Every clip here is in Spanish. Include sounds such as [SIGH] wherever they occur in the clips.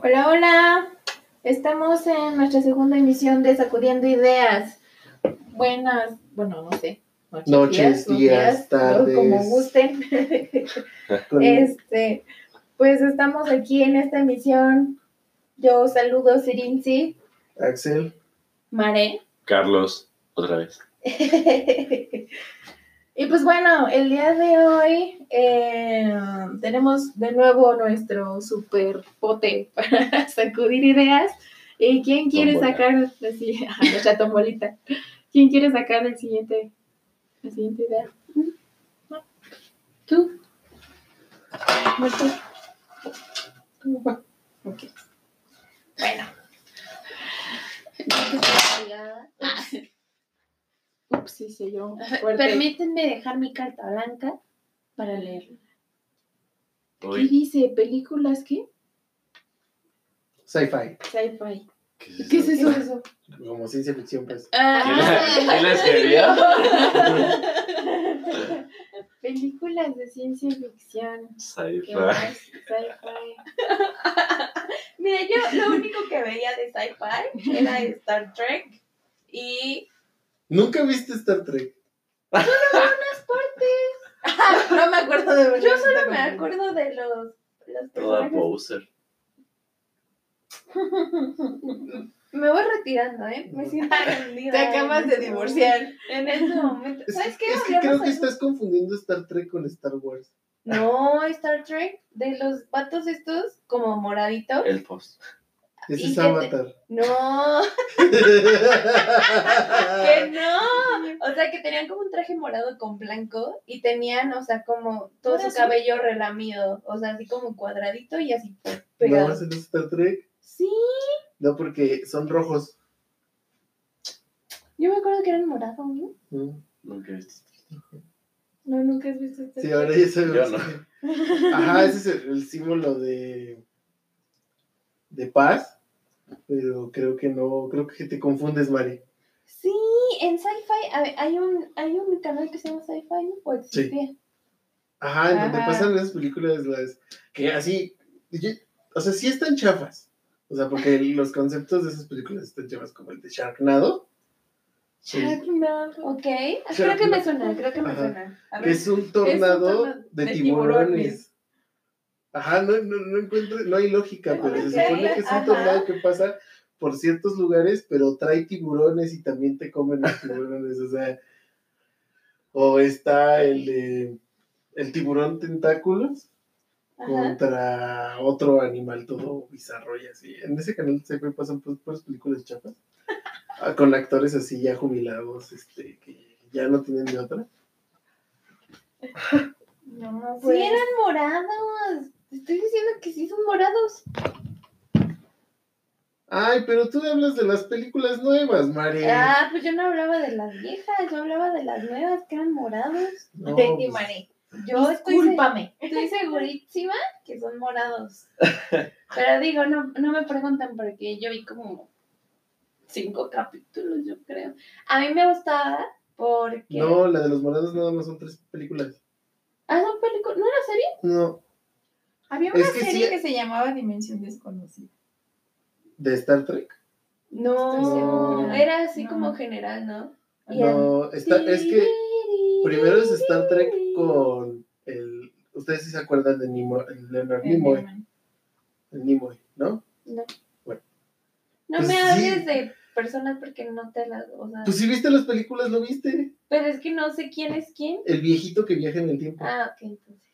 Hola, hola. Estamos en nuestra segunda emisión de Sacudiendo Ideas. Buenas, bueno, no sé. Noches, días, tardes. Como gusten. [LAUGHS] Este, pues estamos aquí en esta emisión. Yo saludo Sirinzi, Axel. Mare. Carlos, otra vez. [LAUGHS] y pues bueno, el día de hoy eh, tenemos de nuevo nuestro super pote [LAUGHS] para sacudir ideas. ¿Y quién quiere sacar la si- ajá, nuestra tombolita? ¿Quién quiere sacar el siguiente, la siguiente idea? ¿Tú? ¿No tú? ¿Tú? Ok. Bueno. Sí, sí, yo. fuerte. Permítanme dejar mi carta blanca para leerla. ¿Qué dice? ¿Películas qué? Sci-fi. Sci-fi. ¿qué es ¿Qué es eso? eso? Como ciencia ficción, pues. ¿Quién la- quién la [LAUGHS] escribió? [LAUGHS] Películas de ciencia ficción. ¿Qué Sci-fi. Sci-fi. [LAUGHS] Mira, yo lo único que veía de sci-fi era Star Trek y ¿Nunca viste Star Trek? [LAUGHS] No me acuerdo de verdad. yo solo me acuerdo de los, los Toda poser. [LAUGHS] Me voy retirando, ¿eh? Me siento ofendida Te acabas de este divorciar. En este momento. Es, ¿Sabes que, qué? es que creo que estás confundiendo Star Trek con Star Wars. No, Star Trek, de los patos estos, como moraditos. El post. Ese ¿Y es te- Avatar. No, [LAUGHS] que no. O sea, que tenían como un traje morado con blanco y tenían, o sea, como todo ¿Ahora su cabello relamido. O sea, así como cuadradito y así no, pegado. no es Star Trek. Sí, No, porque son rojos. yo me acuerdo que eran morados, ¿no? Mm. Nunca he visto. No, nunca has visto este. Sí, ahora ya sabemos. Yo que- Ajá, ese es el, el símbolo de, de paz. Pero creo que no, creo que te confundes, Mari. Sí, en Sci-Fi hay un, hay un canal que se llama Sci-Fi. ¿O existía? Ajá, en donde pasan esas películas, las que así, o sea, sí están chafas. O sea, porque los conceptos de esas películas están chafas, como el de Sharknado. Sí, Sharknado. Ok, creo que me suena, creo que me Ajá. suena. A que ver, es un tornado tornado de, de tiburones. tiburones. Ajá, no, no, no encuentro, no hay lógica, pero se supone que es un tornado que pasa por ciertos lugares, pero trae tiburones y también te comen los tiburones, o sea, o está el de el tiburón tentáculos ajá. contra otro animal todo bizarro y así. En ese canal siempre pasan pues, puras películas chafas. [LAUGHS] Ah, Con actores así ya jubilados, este, que ya no tienen de otra. [LAUGHS] No, Sí, pues. eran morados. Te estoy diciendo que sí son morados. Ay, pero tú hablas de las películas nuevas, Mari. Ah, pues yo no hablaba de las viejas, yo hablaba de las nuevas que eran morados. No, Te pues, Mare. Yo estoy, Discúlpame. estoy segurísima que son morados. Pero digo, no, no me preguntan porque yo vi como cinco capítulos, yo creo. A mí me gustaba porque... no, la de los morados nada más son tres películas. Ah, son películas. ¿No era serie? No, Había una Es que serie sí- que se llamaba Dimensión Desconocida. de Star Trek. No, Estoy segura. era así No. como general, ¿no? Y No, está, es que primero es Star Trek con el. Ustedes sí se acuerdan de Nimo, el Leonard Nimoy, el Nimoy, ¿no? No. Bueno. No Pues me sí. hables de personas porque no te las... O sea, Pues si viste las películas, ¿lo viste? pero es que no sé quién es quién. El viejito que viaja en el tiempo. Ah, ok, entonces.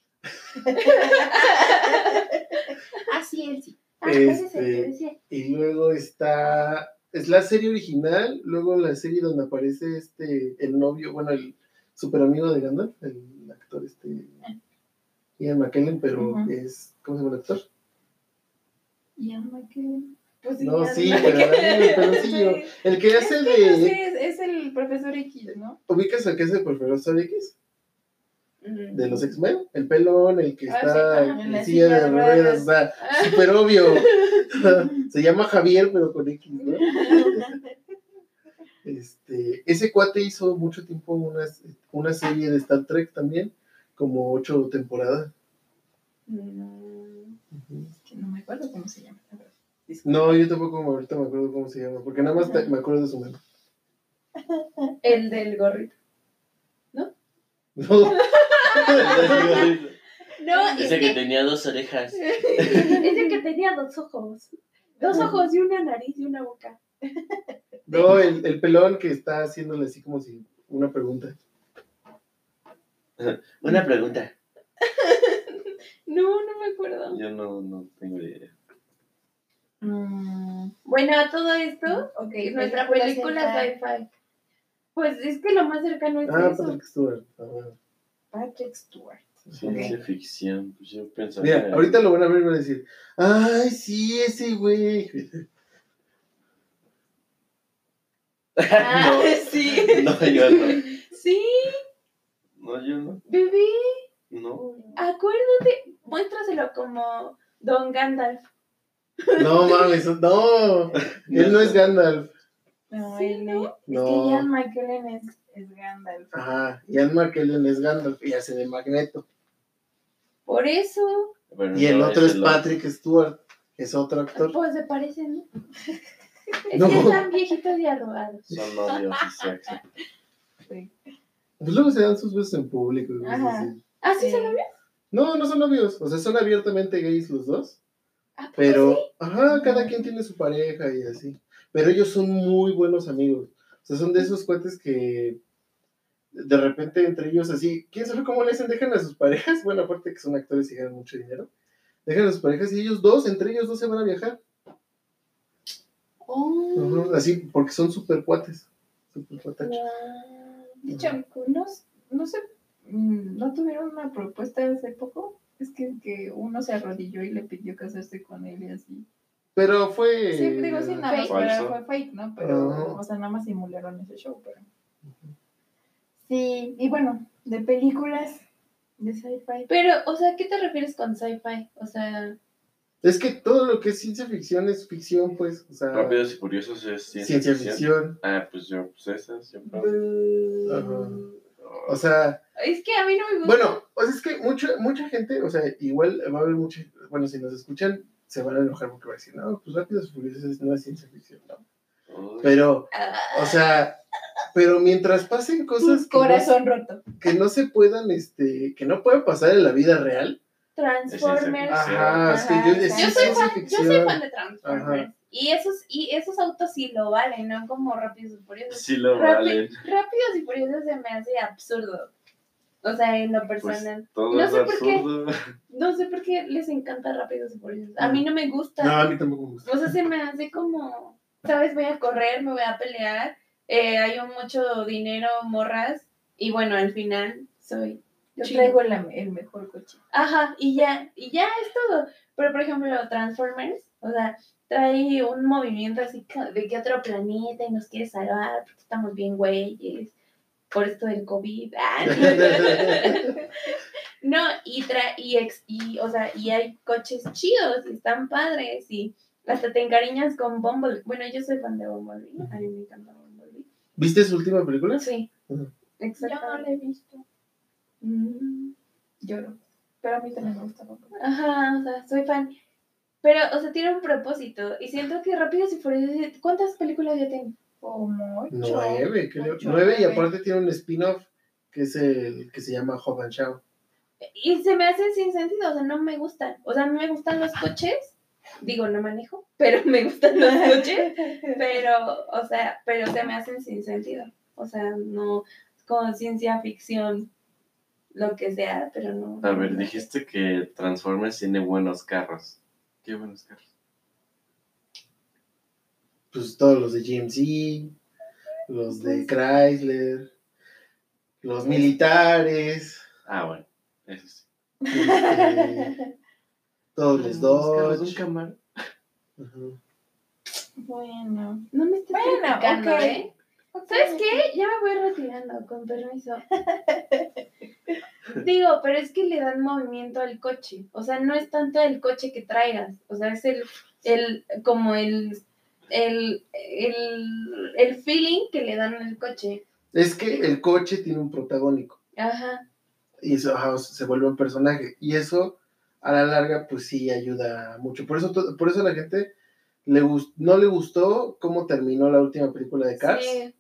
Así es. sí. Ah, es Este. Y luego está. Es la serie original, luego la serie donde aparece este, el novio, bueno, el super amigo de Gandalf, el actor este. Ian McKellen, pero es. ¿Cómo se llama el actor? Ian McKellen. Pues sí, No, sí, pero el peloncillo. El que hace Es de. no sé, es, es el profesor X, ¿no? ¿Ubicas al que es el profesor X? De los X-Men. El pelón, el que Ah, está en en la silla de de ruedas. O sea, súper obvio. [LAUGHS] Se llama Javier, pero con X, ¿no? [LAUGHS] Este, ese cuate hizo mucho tiempo una, una serie de Star Trek también, como ocho temporadas. Mm. Ujú. acuerdo cómo se llama. No, yo tampoco ahorita me acuerdo cómo se llama, porque nada más te- me acuerdo de su nombre. [LAUGHS] El del gorrito. No. No, [LAUGHS] es Dice que, que tenía dos orejas. [LAUGHS] es el que tenía dos ojos. Dos ojos y una nariz y una boca. No, el, el pelón que está haciéndole así como si una pregunta. [LAUGHS] Una pregunta. No, no me acuerdo. Yo no, no tengo idea. Mm, Bueno, a todo esto, ok, nuestra película sci-fi. Pues es que lo más cercano es Ah, eso. Patrick Stewart. Ah, bueno. Patrick Stewart. Ciencia ficción. Pues yo pensaba. Mira, ahorita lo van a ver y van a decir, ay, sí, ese güey. Ah, [LAUGHS] no, sí. no, yo no. Sí, No, yo no. bebé, No. acuérdate, muéstraselo como Don Gandalf. No mames, no. [LAUGHS] Él no es Gandalf. No, Sí, él ¿no? es No. que Ian McKellen es, es Gandalf. Ajá, Ian McKellen es Gandalf y hace de Magneto. Por eso, Y el no, otro es Patrick Stewart, es otro actor. pues se parecen, [LAUGHS] ¿no? Es que están viejitos y arrugados. Son novios y sexo. Sí. Pues luego se dan sus besos en público. Ajá. así. ¿Ah, sí, lo vio? No, no son novios, o sea, son abiertamente gays los dos. ¿A poco Pero, sí? ajá, cada quien tiene su pareja y así. Pero ellos son muy buenos amigos. O sea, son de esos cuates que de repente entre ellos así, quién sabe cómo le hacen, dejan a sus parejas. Bueno, aparte que son actores y ganan mucho dinero. Dejan a sus parejas y ellos dos, entre ellos dos se van a viajar. Oh, Así, porque son super cuates. Super cuatachos. wow. De hecho, no, no sé, mm, ¿no tuvieron una propuesta hace poco? Es que, que uno se arrodilló y le pidió casarse con él y así. Pero fue. Sí, digo, sí, nada más Fake. fue, fue fake, ¿no? Pero, o sea, nada más simularon ese show, pero... Sí, y bueno, de películas de sci-fi. Pero, o sea, ¿qué te refieres con sci-fi? O sea, Es que todo lo que es ciencia ficción es ficción, pues. O sea, Rápidos y Furiosos es ciencia, ciencia ficción. ficción. Ah, pues yo, pues esa siempre. O sea, es que a mí no me gusta. Bueno, pues es que mucha, mucha gente, o sea, igual va a haber mucha, bueno, si nos escuchan, se van a enojar porque va a decir, no, pues Rápidos y Furiosos no es ciencia ficción, ¿no? Uy, Pero, Ah, o sea, pero mientras pasen cosas que no, Corazón roto. que no se puedan, este, que no puedan pasar en la vida real. Transformers. Ajá, es que Ajá, yo, Yo sí, soy fan, yo soy fan de Transformers. Ajá. Y esos, y esos autos sí lo valen, no como Rápidos y Furiosos. Sí lo Rápi- valen. Rápidos y Furiosos se me hace absurdo. O sea, en lo Pues personal. todo No es sé por qué. No sé por qué les encanta Rápidos y Furiosos. A mí no me gusta. No, a mí tampoco me gusta. O sea, se me hace como, ¿sabes? Voy a correr, me voy a pelear, eh, hay un mucho dinero, morras, y bueno, al final soy Yo chido. traigo la- el mejor coche. Ajá, y ya, y ya es todo. Pero, por ejemplo, Transformers, o sea, trae un movimiento así de que otro planeta y nos quiere salvar porque estamos bien güeyes por esto del COVID. [LAUGHS] Ah, no, y, tra y, ex y, o sea, y hay coches chidos y están padres y hasta te encariñas con Bumblebee. Bueno, yo soy fan de Bumblebee, a mí me encanta Bumblebee. ¿Viste su última película? Sí, Ujú. Yo exacto. no la he visto. Mm. Lloro. Pero a mí también me gusta Bumblebee. Ajá, o sea, soy fan. Pero, o sea, tiene un propósito. Y siento que Rápidos y Furiosos. ¿Cuántas películas ya tiene? Como ocho. Nueve, creo. Ocho, Nueve y aparte tiene un spin-off que es el que se llama Hob and Shaw. Y se me hacen sin sentido, o sea, no me gustan. O sea, a mí me gustan los coches. Digo, no manejo, pero me gustan los coches. [LAUGHS] Pero, o sea, pero se me hacen sin sentido. O sea, no como ciencia ficción, lo que sea, pero no. A ver, dijiste que Transformers tiene buenos carros. ¿Qué buenos carros? Pues todos los de GMC, los de Chrysler, los militares, Ah, bueno, eso sí. este, todos los un. Ujú. Bueno. No me estés Bueno, criticando. ¿eh? ¿Sabes qué? Ya me voy retirando, con permiso. [LAUGHS] Digo, pero es que le dan movimiento al coche. O sea, no es tanto el coche que traigas. O sea, es el, el como el, el, el, el feeling que le dan al coche. Es que el coche tiene un protagónico Ajá. y eso, ajá, se vuelve un personaje. Y eso a la larga, pues sí ayuda mucho. Por eso, por eso a la gente le no le gustó cómo terminó la última película de Cars. Sí.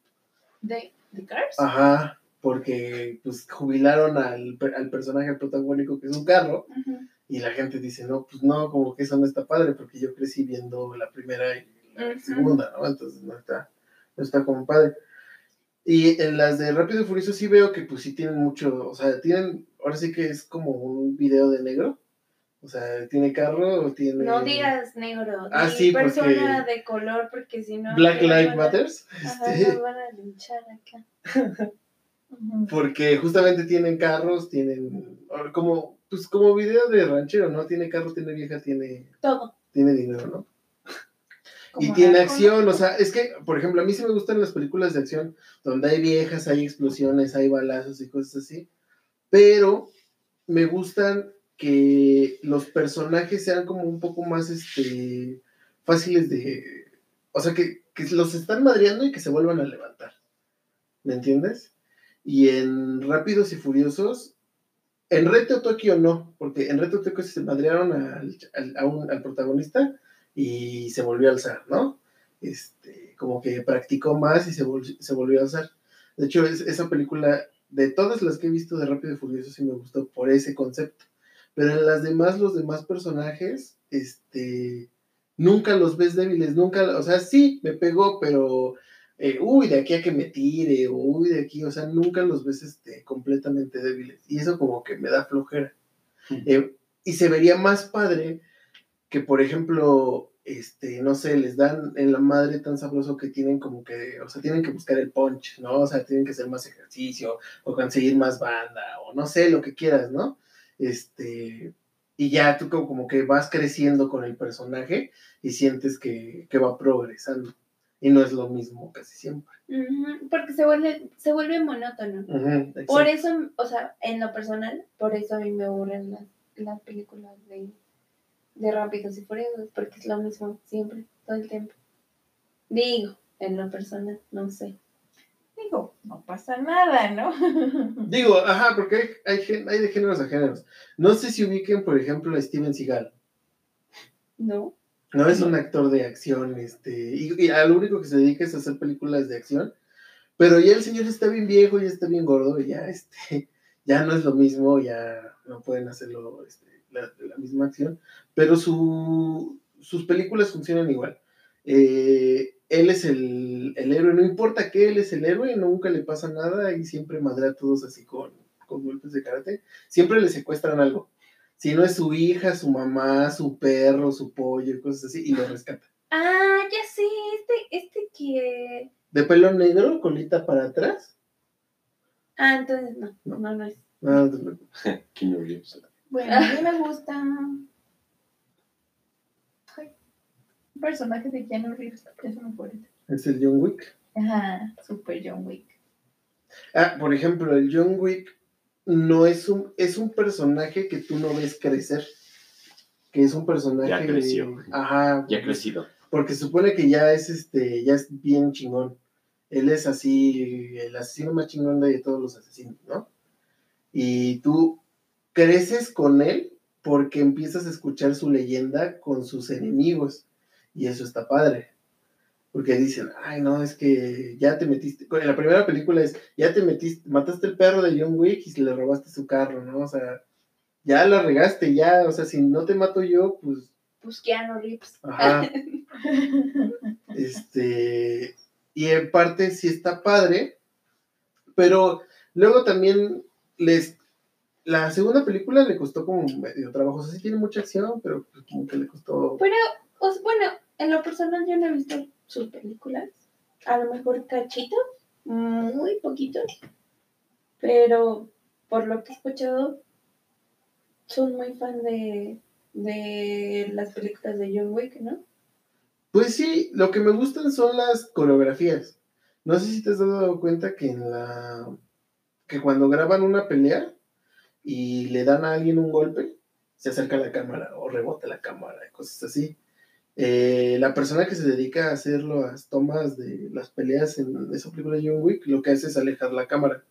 ¿De, de Cars? Ajá, porque pues jubilaron al, al personaje protagónico que es un carro y la gente dice, no, pues no, como que eso no está padre porque yo crecí viendo la primera y la segunda, ¿no? Entonces no está, no está como padre. Y en las de Rápido y Furioso sí veo que pues sí tienen mucho, o sea, tienen, ahora sí que es como un video de negro, o sea, tiene carro o tiene... No digas negro, Ah, sí, persona porque- de color, porque si no. Black Lives Matters, Ajá, este, van a linchar acá. [LAUGHS] Porque justamente tienen carros, tienen, como, pues como video de ranchero, ¿no? Tiene carro, tiene vieja, tiene, Todo. tiene dinero, ¿no? Y tiene acción, o sea, es que, por ejemplo, a mí sí me gustan las películas de acción, donde hay viejas, hay explosiones, hay balazos y cosas así, pero me gustan que los personajes sean como un poco más, este, fáciles de, o sea, que, que los están madreando y que se vuelvan a levantar, ¿me entiendes? Y en Rápidos y Furiosos, en Reto Tokio no, porque en Reto Tokio se madrearon al, al, a un- al protagonista y se volvió a alzar, ¿no? Este, como que practicó más y se, vol- se volvió a alzar. De hecho, es- esa película, de todas las que he visto de Rápido y Furioso, sí me gustó por ese concepto. Pero en las demás, los demás personajes, este, nunca los ves débiles, nunca, o sea, sí, me pegó, pero, eh, uy, de aquí a que me tire, o uy, de aquí, o sea, nunca los ves, este, completamente débiles. Y eso como que me da flojera. Eh, y se vería más padre que, por ejemplo, este, no sé, les dan en la madre tan sabroso que tienen como que, o sea, tienen que buscar el punch, ¿no? O sea, tienen que hacer más ejercicio, o conseguir más banda, o no sé, lo que quieras, ¿no? Este, y ya tú como, como que vas creciendo con el personaje y sientes que, que va progresando. Y no es lo mismo casi siempre. Porque se vuelve, se vuelve monótono. Por eso, o sea, en lo personal, por eso a mí me aburren las, las películas de, de Rápidos y Furiosos, porque es lo mismo siempre, todo el tiempo. Digo, en lo personal, no sé. Digo, no pasa nada, ¿no? [LAUGHS] Digo, ajá, porque hay, hay, hay de géneros a géneros. No sé si ubiquen, por ejemplo, a Steven Seagal. ¿No? No es un actor de acción, este, y, y a lo único que se dedica es a hacer películas de acción. Pero ya el señor está bien viejo, ya está bien gordo, y ya, este, [LAUGHS] ya no es lo mismo, ya no pueden hacerlo este, la, la misma acción. Pero su, sus películas funcionan igual. Eh, él es el, el héroe, no importa que él es el héroe, nunca le pasa nada y siempre madrea a todos así con, con golpes de karate. Siempre le secuestran algo. Si no es su hija, su mamá, su perro, su pollo, y cosas así, y lo rescata. Ah, ya sé, este, este que... De pelo negro, colita para atrás. Ah, entonces no, No. no, no es. No, no te preocupes. Keanu Reeves. Bueno, a mí [LAUGHS] me gusta. Ay, un personaje de Keanu Reeves, es mi favorito. es el John Wick. Ajá, Super John Wick. Ah, por ejemplo, el John Wick no es un, es un personaje que tú no ves crecer. Que es un personaje. Ya creció. Ajá. Ya ha crecido. Porque supone que ya es este, ya es bien chingón. Él es así, el asesino más chingón de todos los asesinos, ¿no? Y tú creces con él porque empiezas a escuchar su leyenda con sus enemigos. Y eso está padre. Porque dicen, ay, no, es que ya te metiste. En la primera película es, ya te metiste, mataste el perro de John Wick y le robaste su carro, ¿no? O sea, ya la regaste, ya, o sea, si no te mato yo, pues Pues Keanu Reeves. Ajá. [LAUGHS] Este, y en parte sí está padre, pero luego también les, la segunda película le costó como medio trabajo, o sea, sí tiene mucha acción, pero pues como que le costó, Pero, o sea, bueno, en lo personal yo no he visto sus películas. A lo mejor cachitos, muy poquitos. Pero por lo que he escuchado, son muy fan de, de las películas de John Wick, ¿no? pues sí, lo que me gustan son las coreografías. No sé si te has dado cuenta que en la, que cuando graban una pelea y le dan a alguien un golpe, se acerca a la cámara o rebota la cámara, cosas así. Eh, la persona que se dedica a hacer las tomas de las peleas en esa película de John Wick, lo que hace es alejar la cámara.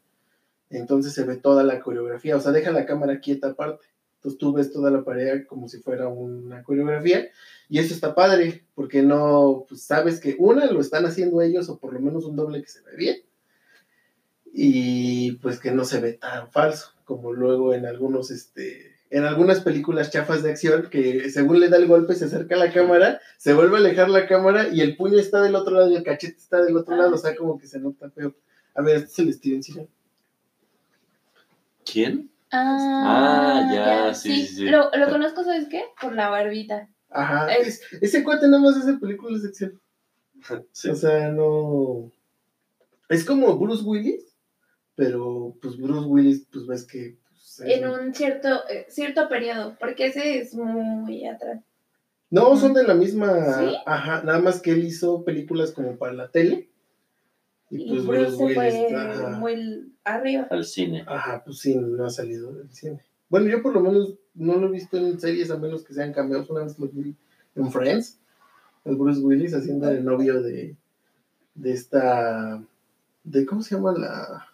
Entonces se ve toda la coreografía, o sea, deja la cámara quieta aparte Entonces tú ves toda la pareja como si fuera una coreografía y eso está padre porque no, pues sabes que una lo están haciendo ellos o por lo menos un doble que se ve bien y pues que no se ve tan falso como luego en algunos, este, en algunas películas chafas de acción que según le da el golpe se acerca a la cámara, se vuelve a alejar la cámara y el puño está del otro lado y el cachete está del otro lado, o sea como que se nota feo. A ver, este es el Steven Seagal. ¿Quién? Ah, Ah, ya, sí, sí, sí. Lo, lo conozco, ¿sabes qué? Por la barbita. Ajá, Es- es- ese cuate nada más hace películas de acción. [LAUGHS] Sí. O sea, no. Es como Bruce Willis, pero pues Bruce Willis, pues ves que. pues, es- En un cierto, eh, cierto periodo, porque ese es muy atrás. No, son de la misma. ¿Sí? Ajá, nada más que él hizo películas como para la tele. Y Y pues Bruce Bruce se Willis. fue Ajá, muy arriba. Al cine. ajá, pues sí, no ha salido del cine. Bueno, yo por lo menos no lo he visto en series a menos que sean cambiados. Una vez lo vi en Friends, el Bruce Willis haciendo el novio de, de esta. de ¿Cómo se llama la.?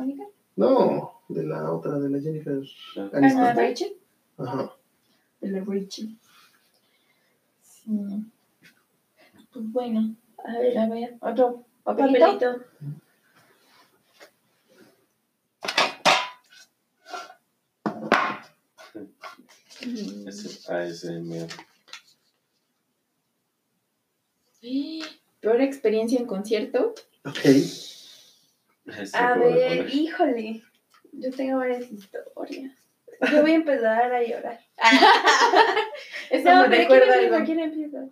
¿Mónica? No, de la otra, de la Jennifer Ah, Aniston. Ana Rachel. Ajá. De la Richie. Sí. Pues bueno, a ver, a ver. Otro ¿Papelito? papelito. Ese ASMR. [GASPS] Peor experiencia en concierto. Ok. A ver, híjole. Yo tengo varias historias. Yo voy a empezar a llorar. [LAUGHS] [LAUGHS] Eso no, me pero recuerda ¿quién algo. ¿Quién empieza?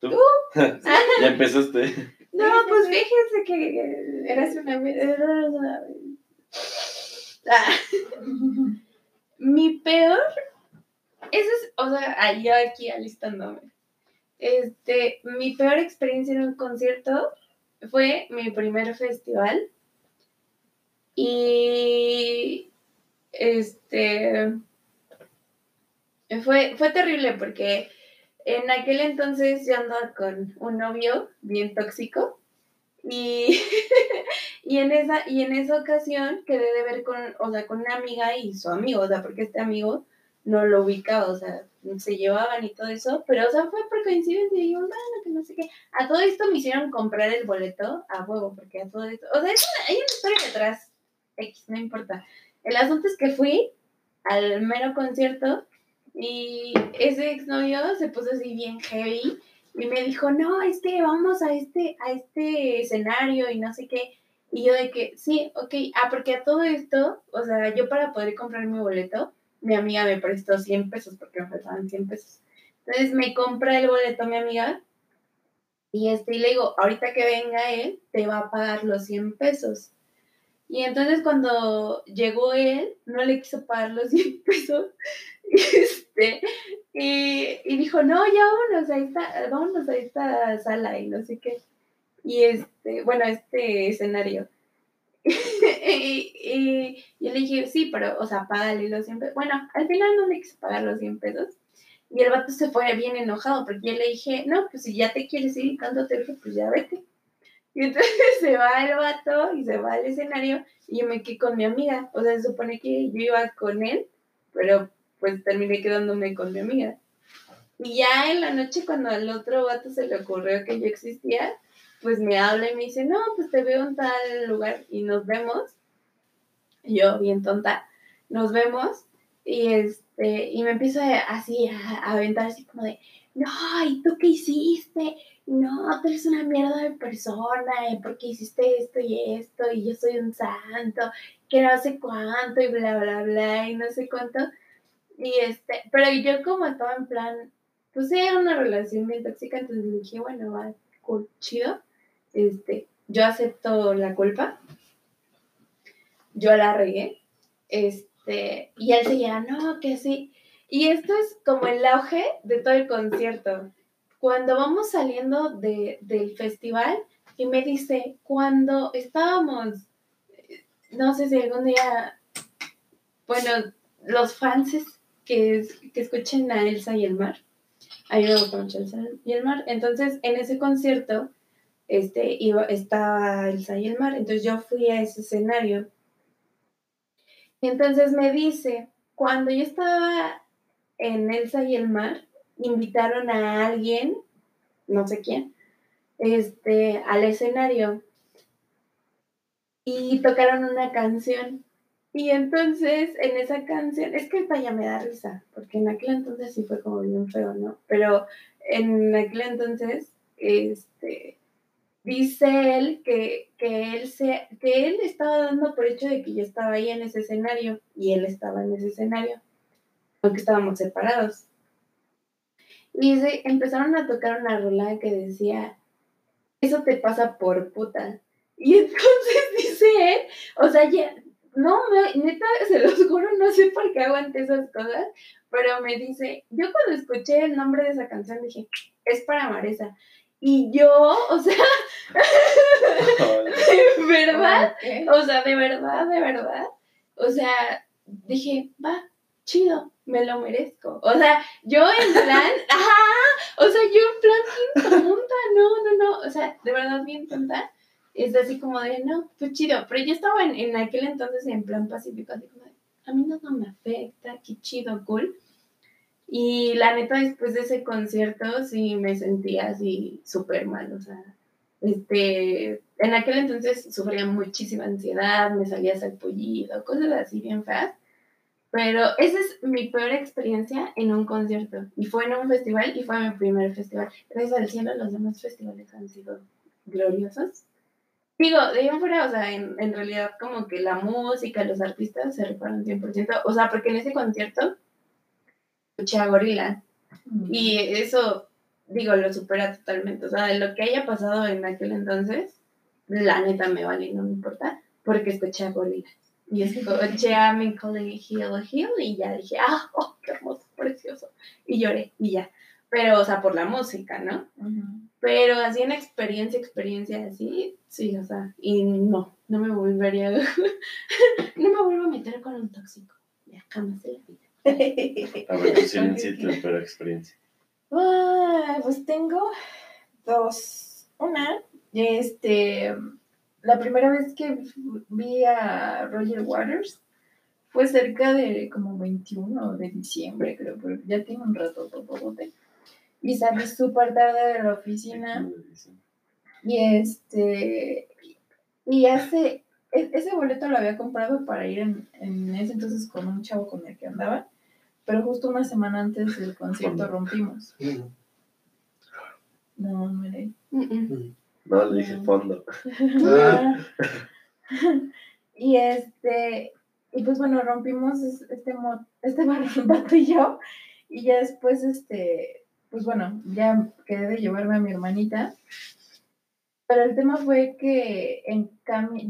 ¿Tú? [LAUGHS] ya empezaste. No, pues fíjense que Eras una vez. Eras una vez. Ah. Mi peor, eso es, o sea, ah, yo aquí alistándome. Este, mi peor experiencia en un concierto fue mi primer festival. Y este fue, fue terrible porque en aquel entonces yo andaba con un novio bien tóxico. Y, [LAUGHS] y en esa, y en esa ocasión quedé de ver con, o sea, con una amiga y su amigo, o sea, porque este amigo no lo ubicaba, o sea, se llevaban y todo eso, pero o sea, fue por coincidencia y dijimos, bueno, que no sé qué. A todo esto me hicieron comprar el boleto a huevo, porque a todo esto, o sea, es una- hay una historia detrás, X, no importa. El asunto es que fui al mero concierto y ese exnovio se puso así bien heavy y me dijo, no, es que vamos a este, a este escenario y no sé qué. Y yo de que, sí, ok, ah, porque a todo esto, o sea, yo para poder comprar mi boleto, mi amiga me prestó 100 pesos porque me faltaban 100 pesos. Entonces me compra el boleto mi amiga y este, y le digo, ahorita que venga él, te va a pagar los 100 pesos. Y entonces cuando llegó él, no le quiso pagar los [LAUGHS] 100 pesos. Este, y, y dijo, no, ya vámonos a esta, vámonos a esta sala y no sé qué. Y este, bueno, este escenario. [LAUGHS] y, y yo le dije, sí, pero, o sea, págale los 100 pesos. Bueno, al final no le quise pagar los 100 pesos. Y el vato se fue bien enojado porque yo le dije, no, pues si ya te quieres ir y tanto te dije, pues ya vete. [LAUGHS] Y entonces se va el vato y se va al escenario y yo me quedé con mi amiga. O sea, se supone que yo iba con él, pero pues terminé quedándome con mi amiga. Y ya en la noche cuando al otro vato se le ocurrió que yo existía, pues me habla y me dice, no, pues te veo en tal lugar y nos vemos. Y yo, bien tonta, nos vemos y este, y me empiezo así a, a aventar así como de, no, ¿y tú qué hiciste? No, tú eres una mierda de persona, ¿eh? porque hiciste esto y esto, y yo soy un santo, que no sé cuánto, y bla, bla, bla, y no sé cuánto. Y este, pero yo como estaba en plan, pues era una relación bien tóxica, entonces dije, bueno, va, cool, chido. Este, yo acepto la culpa. Yo la regué. Este, y él seguía, no, que sí. Y esto es como el auge de todo el concierto. Cuando vamos saliendo de, del festival, y me dice, cuando estábamos, no sé si algún día, bueno, los fans que, que escuchen a Elsa y el mar, a mí Elsa y el mar, entonces en ese concierto este, iba, estaba Elsa y el mar, entonces yo fui a ese escenario. Y entonces me dice, cuando yo estaba en Elsa y el mar, invitaron a alguien, no sé quién, este, al escenario y tocaron una canción. Y entonces en esa canción, es que esta ya me da risa, porque en aquel entonces sí fue como bien feo, ¿no? Pero en aquel entonces, este, dice él que, que él se, que él estaba dando por hecho de que yo estaba ahí en ese escenario y él estaba en ese escenario, aunque estábamos separados. Y dice, empezaron a tocar una rola que decía, eso te pasa por puta. Y entonces [LAUGHS] dice él, o sea, ya, no, me- neta, se los juro, no sé por qué aguanté esas cosas, pero me dice, yo cuando escuché el nombre de esa canción dije, es para Maresa. Y yo, o sea, [LAUGHS] de verdad, o sea, de verdad, de verdad, o sea, dije, va, chido, me lo merezco. O sea, yo en plan, [LAUGHS] ajá, o sea, yo en plan bien tonta, no, no, no, o sea, de verdad bien tonta. Es así como de, no, pues chido, pero yo estaba en, en aquel entonces en plan pacífico, así como de, a mí nada me afecta, qué chido, cool. Y la neta, después de ese concierto, sí me sentía así súper mal, o sea, este, en aquel entonces sufría muchísima ansiedad, me salía salpullido, cosas así bien feas. Pero esa es mi peor experiencia en un concierto. Y fue en un festival y fue mi primer festival. Gracias al cielo, los demás festivales han sido gloriosos. Digo, de ahí en fuera, o sea, en, en realidad como que la música, los artistas se rifaron 100%. O sea, porque en ese concierto escuché a Gorila. Y eso, digo, lo supera totalmente. O sea, de lo que haya pasado en aquel entonces, la neta me vale y no me importa, porque escuché a Gorila. Y escuché a Macaulay Hill Hill y ya dije, ah, [LAUGHS] oh, qué hermoso, precioso. Y lloré y ya. Pero, o sea, por la música, ¿no? Pero así en experiencia, experiencia así, sí, o sea, y no, no me volvería, [LAUGHS] no me vuelvo a meter con un tóxico. Ya, jamás en la vida. [LAUGHS] A ver, y tu peor experiencia. Ah, pues tengo dos. Una, este, la primera vez que vi a Roger Waters fue cerca de como 21 de diciembre, creo, pero ya tiene un rato totote. Y salí súper tarde de la oficina. Y este, y hace, e- ese boleto lo había comprado para ir en, en ese entonces con un chavo con el que andaba, pero justo una semana antes del concierto rompimos. No, no. Mm, mm. No, le dije fondo. [LAUGHS] Y este, y pues bueno, rompimos es- este, este [LAUGHS] bar- vato y yo, y ya después, este, pues bueno, ya quedé de llevarme a mi hermanita. Pero el tema fue que en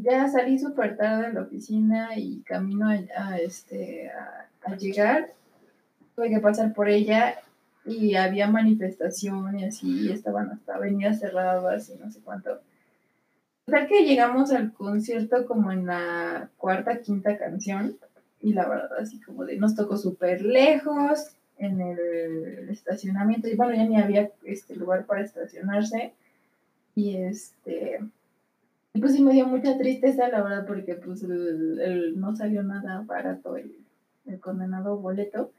ya salí súper tarde de la oficina y camino a, a, este, a, a llegar, tuve que pasar por ella y había manifestación y así, y estaban hasta avenidas cerradas y no sé cuánto. Total que llegamos al concierto como en la cuarta, quinta canción y la verdad así como de nos tocó súper lejos en el estacionamiento y bueno ya ni había este lugar para estacionarse y este y pues sí me dio mucha tristeza la verdad porque pues el, el- no salió nada barato el, el condenado boleto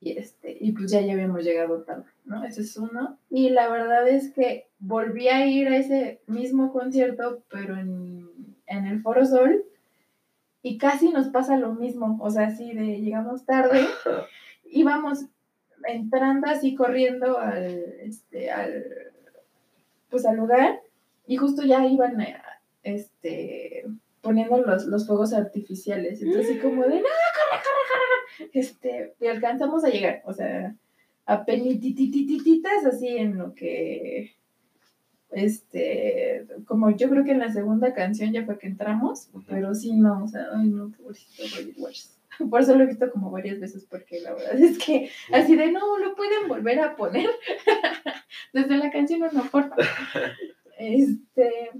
y este y pues ya ya habíamos llegado tarde no ese es uno. Y la verdad es que volví a ir a ese mismo concierto pero en, en el Foro Sol y casi nos pasa lo mismo. O sea así de llegamos tarde [LAUGHS] íbamos entrando así corriendo al este al pues al lugar y justo ya iban a, este poniendo los, los fuegos artificiales. Entonces así como de no corre corre este y alcanzamos a llegar o sea a penitititititas así en lo que este como yo creo que en la segunda canción ya fue que entramos pero sí no o sea ay no pobrecito Roger Waters. [LAUGHS] Por eso lo he visto como varias veces porque la verdad es que así de no lo pueden volver a poner [LAUGHS] Desde la canción no importa. este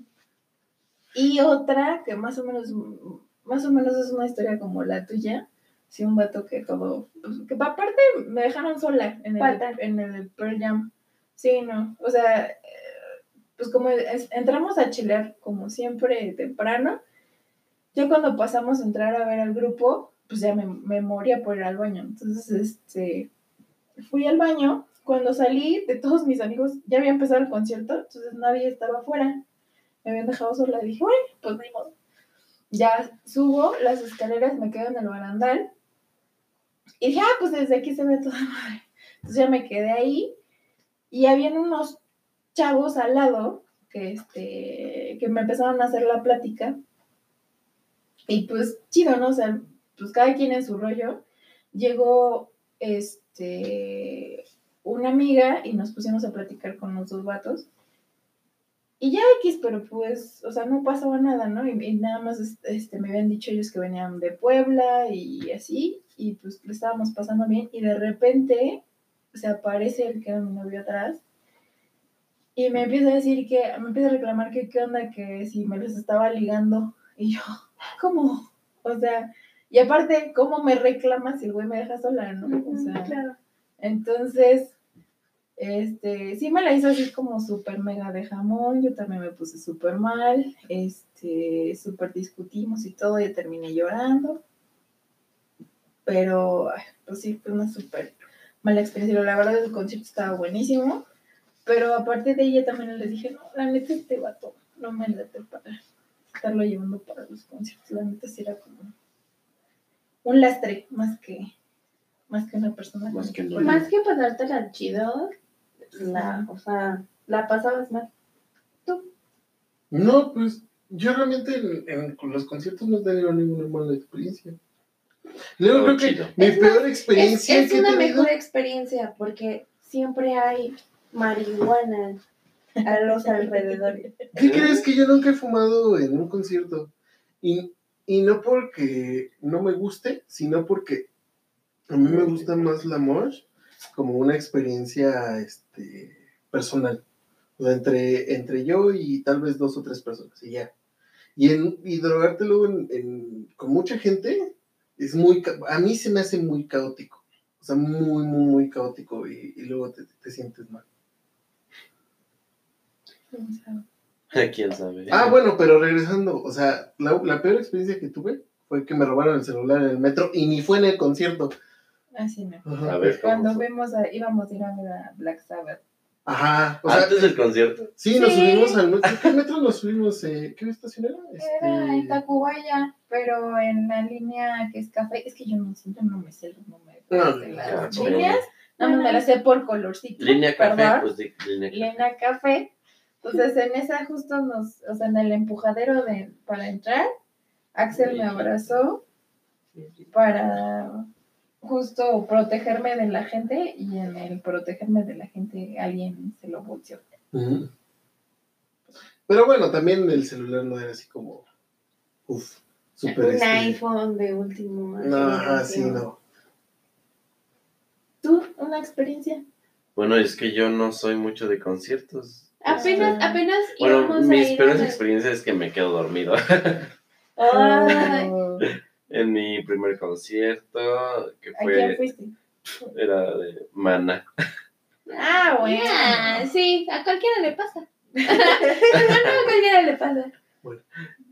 y otra que más o menos más o menos es una historia como la tuya sí un vato que todo pues, que aparte me dejaron sola en el en el Pearl Jam sí no o sea pues como es- entramos a chilear como siempre temprano ya cuando pasamos a entrar a ver al grupo pues ya me, me moría por ir al baño. Entonces, este, fui al baño. Cuando salí de todos mis amigos, ya había empezado el concierto, entonces nadie estaba afuera. Me habían dejado sola. Dije, bueno, pues ni modo. Ya subo las escaleras, me quedo en el barandal. Y dije, ah, pues desde aquí se ve toda [LAUGHS] madre. Entonces ya me quedé ahí. Y habían unos chavos al lado que, este, que me empezaron a hacer la plática. Y pues chido, ¿no? O sea, pues cada quien en su rollo. Llegó este una amiga y nos pusimos a platicar con los dos vatos. Y ya X, pero pues, o sea, no pasaba nada, ¿no? Y, y nada más este, me habían dicho ellos que venían de Puebla y así, y pues le estábamos pasando bien, y de repente se aparece el que era mi novio atrás, y me empieza a decir que, me empieza a reclamar que qué onda, que si me los estaba ligando, y yo, [LAUGHS] ¿cómo? O sea, y aparte, ¿cómo me reclama si el güey me deja sola, no? O sea, claro. entonces, este, sí me la hizo así como súper mega de jamón, yo también me puse súper mal, este, súper discutimos y todo, y terminé llorando, pero, pues sí, fue una súper mala experiencia, la verdad el concierto estaba buenísimo, pero aparte de ella también les dije, no, la neta este vato, no me late para estarlo llevando para los conciertos, la neta sí era como un lastre, más que, más que una persona. Más que Más que pasártela chido, la, o sea, la pasabas mal. No, pues yo realmente en, en- con los conciertos no he tenido ninguna mala experiencia. Luego creo que chido. mi Es peor Es, experiencia es que una mejor experiencia porque siempre hay marihuana a los [LAUGHS] alrededores. ¿Qué crees que yo nunca he fumado en un concierto? Y, y no porque no me guste, sino porque a mí me gusta más la mosh como una experiencia este, personal. O sea, entre, entre yo y tal vez dos o tres personas, y ya. Y, en, y drogarte luego en- en- con mucha gente es muy... A mí se me hace muy caótico. O sea, muy, muy, muy caótico y, y luego te, te sientes mal. [LAUGHS] ¿Quién sabe? Ah, bueno, pero regresando, o sea, la, la peor experiencia que tuve fue que me robaron el celular en el metro y ni fue en el concierto. Así me Ajá. A ver, ¿cómo Cuando a, íbamos a ir a ver a Black Sabbath. Ajá, o sea, Antes del concierto. sí, nos subimos al metro. ¿Qué metro nos subimos? Eh, ¿Qué estación era? Era en Este... Tacubaya, pero en la línea que es café. Es que yo no siempre no me sé los números No, de no, las líneas. No me las sé por colorcito. Línea café, perdón. pues di línea café. Línea café. Entonces en esa justo nos, o sea, en el empujadero de, para entrar, Axel me abrazó para justo protegerme de la gente y en el protegerme de la gente alguien se lo volteó. Pero bueno, también el celular no era así como. Uf, súper. Un este, iPhone de último. No, ajá, sí, no. ¿Tú? ¿Una experiencia? Bueno, es que yo no soy mucho de conciertos. Apenas, Este, apenas Bueno, íbamos a mis peores a- experiencias es que me quedo dormido. [LAUGHS] Ay, Oh, en mi primer concierto, que ¿A quién fue, fuiste? era de Mana. Ah, bueno. ya, sí, a cualquiera le pasa. [LAUGHS] a cualquiera le pasa.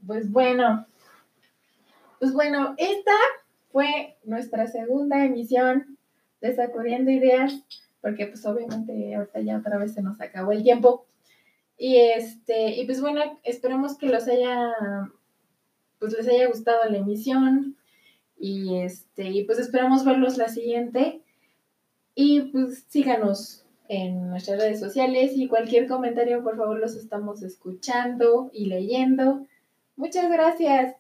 Pues bueno. Pues bueno, esta fue nuestra segunda emisión de Sacudiendo Ideas, porque pues obviamente ahorita ya otra vez se nos acabó el tiempo. Y este, y pues bueno, esperemos que los haya, pues les haya gustado la emisión. Y este, y pues esperamos verlos la siguiente. Y pues síganos en nuestras redes sociales y cualquier comentario, por favor, los estamos escuchando y leyendo. Muchas gracias.